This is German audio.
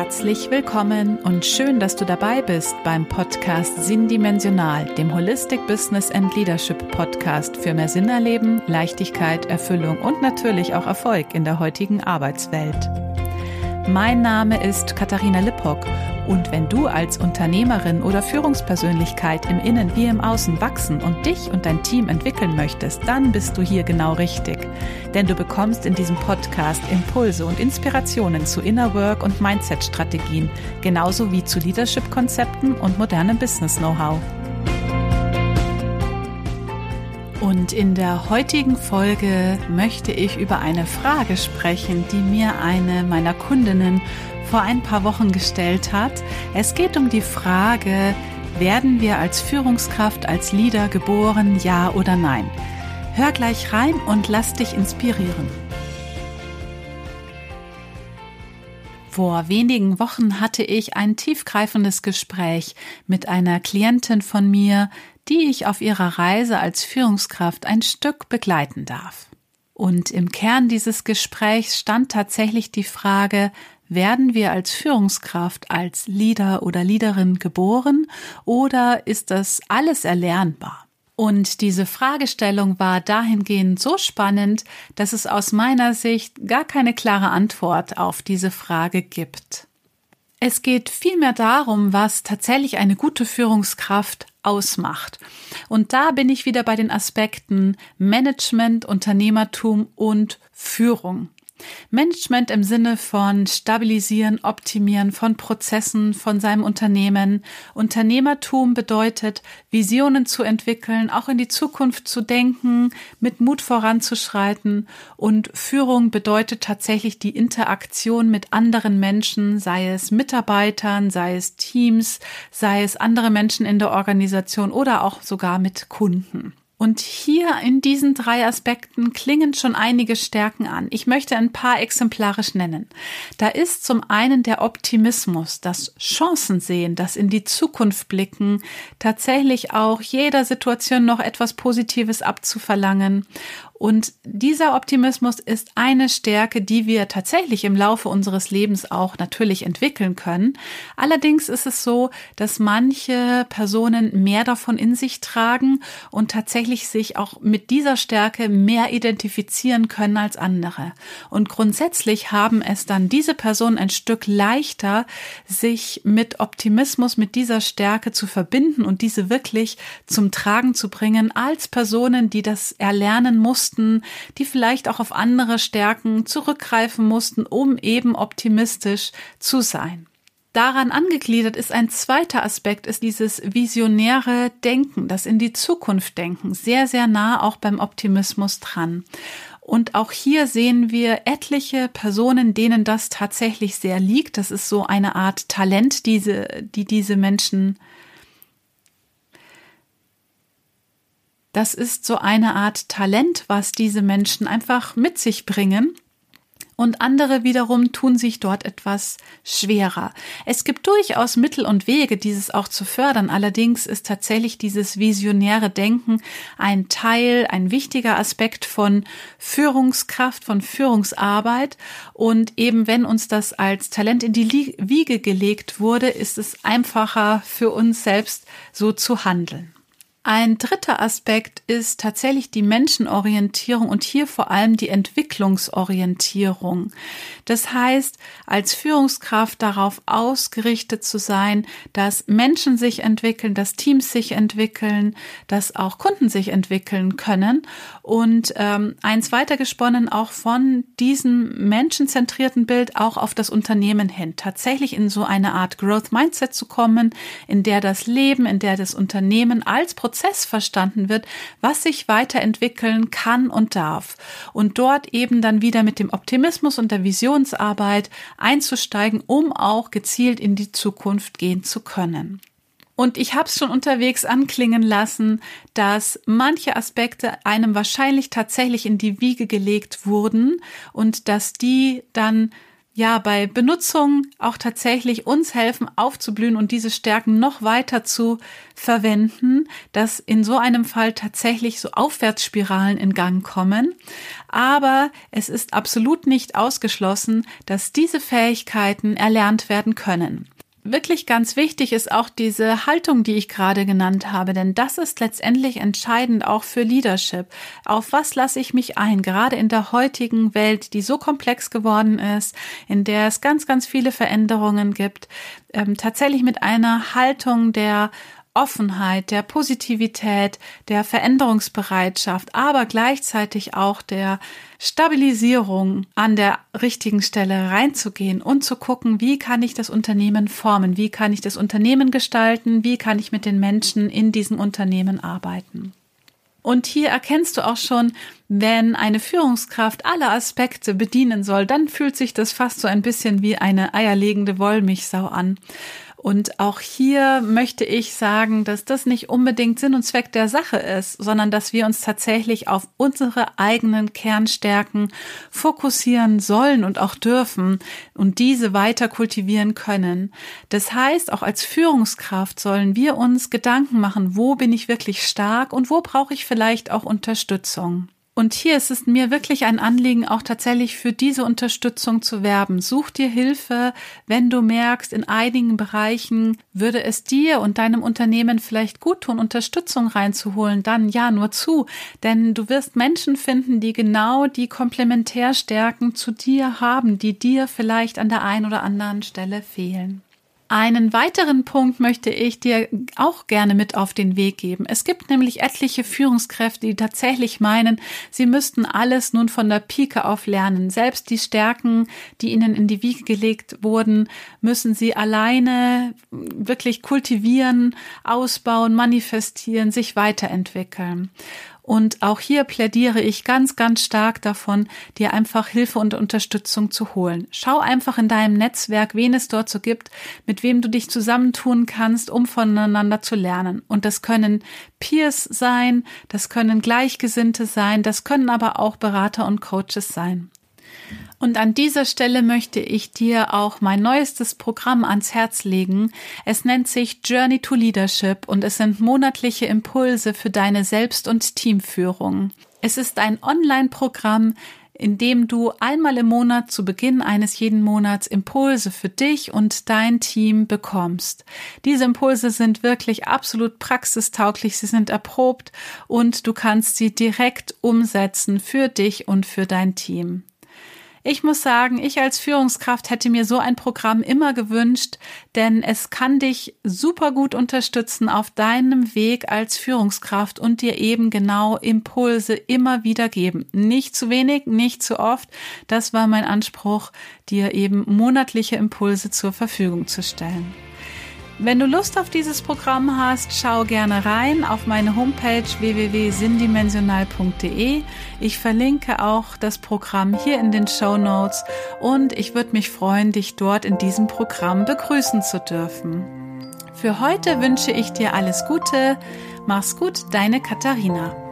Herzlich willkommen und schön, dass du dabei bist beim Podcast Sinndimensional, dem Holistic Business and Leadership Podcast für mehr Sinn erleben, Leichtigkeit, Erfüllung und natürlich auch Erfolg in der heutigen Arbeitswelt. Mein Name ist Katharina Lippock und wenn du als Unternehmerin oder Führungspersönlichkeit im Innen wie im Außen wachsen und dich und dein Team entwickeln möchtest, dann bist du hier genau richtig. Denn du bekommst in diesem Podcast Impulse und Inspirationen zu Inner Work und Mindset-Strategien, genauso wie zu Leadership-Konzepten und modernem Business-Know-how. Und in der heutigen Folge möchte ich über eine Frage sprechen, die mir eine meiner Kundinnen vor ein paar Wochen gestellt hat. Es geht um die Frage, werden wir als Führungskraft, als Leader geboren, ja oder nein? Hör gleich rein und lass dich inspirieren. Vor wenigen Wochen hatte ich ein tiefgreifendes Gespräch mit einer Klientin von mir, die ich auf ihrer Reise als Führungskraft ein Stück begleiten darf. Und im Kern dieses Gesprächs stand tatsächlich die Frage, werden wir als Führungskraft, als Leader oder Leaderin geboren oder ist das alles erlernbar? Und diese Fragestellung war dahingehend so spannend, dass es aus meiner Sicht gar keine klare Antwort auf diese Frage gibt. Es geht vielmehr darum, was tatsächlich eine gute Führungskraft ausmacht. Und da bin ich wieder bei den Aspekten Management, Unternehmertum und Führung. Management im Sinne von Stabilisieren, Optimieren von Prozessen, von seinem Unternehmen. Unternehmertum bedeutet, Visionen zu entwickeln, auch in die Zukunft zu denken, mit Mut voranzuschreiten. Und Führung bedeutet tatsächlich die Interaktion mit anderen Menschen, sei es Mitarbeitern, sei es Teams, sei es andere Menschen in der Organisation oder auch sogar mit Kunden. Und hier in diesen drei Aspekten klingen schon einige Stärken an. Ich möchte ein paar exemplarisch nennen. Da ist zum einen der Optimismus, das Chancensehen, das in die Zukunft blicken, tatsächlich auch jeder Situation noch etwas Positives abzuverlangen und dieser Optimismus ist eine Stärke, die wir tatsächlich im Laufe unseres Lebens auch natürlich entwickeln können. Allerdings ist es so, dass manche Personen mehr davon in sich tragen und tatsächlich sich auch mit dieser Stärke mehr identifizieren können als andere. Und grundsätzlich haben es dann diese Personen ein Stück leichter, sich mit Optimismus, mit dieser Stärke zu verbinden und diese wirklich zum Tragen zu bringen, als Personen, die das erlernen mussten, die vielleicht auch auf andere Stärken zurückgreifen mussten, um eben optimistisch zu sein. Daran angegliedert ist ein zweiter Aspekt, ist dieses visionäre Denken, das in die Zukunft denken, sehr, sehr nah auch beim Optimismus dran. Und auch hier sehen wir etliche Personen, denen das tatsächlich sehr liegt. Das ist so eine Art Talent, diese, die diese Menschen Das ist so eine Art Talent, was diese Menschen einfach mit sich bringen. Und andere wiederum tun sich dort etwas schwerer. Es gibt durchaus Mittel und Wege, dieses auch zu fördern. Allerdings ist tatsächlich dieses visionäre Denken ein Teil, ein wichtiger Aspekt von Führungskraft, von Führungsarbeit. Und eben wenn uns das als Talent in die Wiege gelegt wurde, ist es einfacher für uns selbst so zu handeln. Ein dritter Aspekt ist tatsächlich die Menschenorientierung und hier vor allem die Entwicklungsorientierung. Das heißt, als Führungskraft darauf ausgerichtet zu sein, dass Menschen sich entwickeln, dass Teams sich entwickeln, dass auch Kunden sich entwickeln können und ähm, eins weitergesponnen auch von diesem menschenzentrierten Bild auch auf das Unternehmen hin, tatsächlich in so eine Art Growth Mindset zu kommen, in der das Leben, in der das Unternehmen als Prozess Prozess verstanden wird, was sich weiterentwickeln kann und darf. Und dort eben dann wieder mit dem Optimismus und der Visionsarbeit einzusteigen, um auch gezielt in die Zukunft gehen zu können. Und ich habe es schon unterwegs anklingen lassen, dass manche Aspekte einem wahrscheinlich tatsächlich in die Wiege gelegt wurden und dass die dann ja bei Benutzung auch tatsächlich uns helfen aufzublühen und diese Stärken noch weiter zu verwenden, dass in so einem Fall tatsächlich so Aufwärtsspiralen in Gang kommen. Aber es ist absolut nicht ausgeschlossen, dass diese Fähigkeiten erlernt werden können wirklich ganz wichtig ist auch diese Haltung, die ich gerade genannt habe, denn das ist letztendlich entscheidend auch für Leadership. Auf was lasse ich mich ein, gerade in der heutigen Welt, die so komplex geworden ist, in der es ganz, ganz viele Veränderungen gibt, ähm, tatsächlich mit einer Haltung der Offenheit, der Positivität, der Veränderungsbereitschaft, aber gleichzeitig auch der Stabilisierung an der richtigen Stelle reinzugehen und zu gucken, wie kann ich das Unternehmen formen, wie kann ich das Unternehmen gestalten, wie kann ich mit den Menschen in diesem Unternehmen arbeiten. Und hier erkennst du auch schon, wenn eine Führungskraft alle Aspekte bedienen soll, dann fühlt sich das fast so ein bisschen wie eine eierlegende Wollmilchsau an. Und auch hier möchte ich sagen, dass das nicht unbedingt Sinn und Zweck der Sache ist, sondern dass wir uns tatsächlich auf unsere eigenen Kernstärken fokussieren sollen und auch dürfen und diese weiter kultivieren können. Das heißt, auch als Führungskraft sollen wir uns Gedanken machen, wo bin ich wirklich stark und wo brauche ich vielleicht auch Unterstützung. Und hier ist es mir wirklich ein Anliegen, auch tatsächlich für diese Unterstützung zu werben. Such dir Hilfe, wenn du merkst, in einigen Bereichen würde es dir und deinem Unternehmen vielleicht gut tun, Unterstützung reinzuholen, dann ja, nur zu. Denn du wirst Menschen finden, die genau die Komplementärstärken zu dir haben, die dir vielleicht an der einen oder anderen Stelle fehlen. Einen weiteren Punkt möchte ich dir auch gerne mit auf den Weg geben. Es gibt nämlich etliche Führungskräfte, die tatsächlich meinen, sie müssten alles nun von der Pike auf lernen. Selbst die Stärken, die ihnen in die Wiege gelegt wurden, müssen sie alleine wirklich kultivieren, ausbauen, manifestieren, sich weiterentwickeln. Und auch hier plädiere ich ganz, ganz stark davon, dir einfach Hilfe und Unterstützung zu holen. Schau einfach in deinem Netzwerk, wen es dort so gibt, mit wem du dich zusammentun kannst, um voneinander zu lernen. Und das können Peers sein, das können Gleichgesinnte sein, das können aber auch Berater und Coaches sein. Und an dieser Stelle möchte ich dir auch mein neuestes Programm ans Herz legen. Es nennt sich Journey to Leadership und es sind monatliche Impulse für deine Selbst- und Teamführung. Es ist ein Online-Programm, in dem du einmal im Monat zu Beginn eines jeden Monats Impulse für dich und dein Team bekommst. Diese Impulse sind wirklich absolut praxistauglich, sie sind erprobt und du kannst sie direkt umsetzen für dich und für dein Team. Ich muss sagen, ich als Führungskraft hätte mir so ein Programm immer gewünscht, denn es kann dich super gut unterstützen auf deinem Weg als Führungskraft und dir eben genau Impulse immer wieder geben. Nicht zu wenig, nicht zu oft. Das war mein Anspruch, dir eben monatliche Impulse zur Verfügung zu stellen. Wenn du Lust auf dieses Programm hast, schau gerne rein auf meine Homepage www.sindimensional.de. Ich verlinke auch das Programm hier in den Show Notes und ich würde mich freuen, dich dort in diesem Programm begrüßen zu dürfen. Für heute wünsche ich dir alles Gute. Mach's gut, deine Katharina.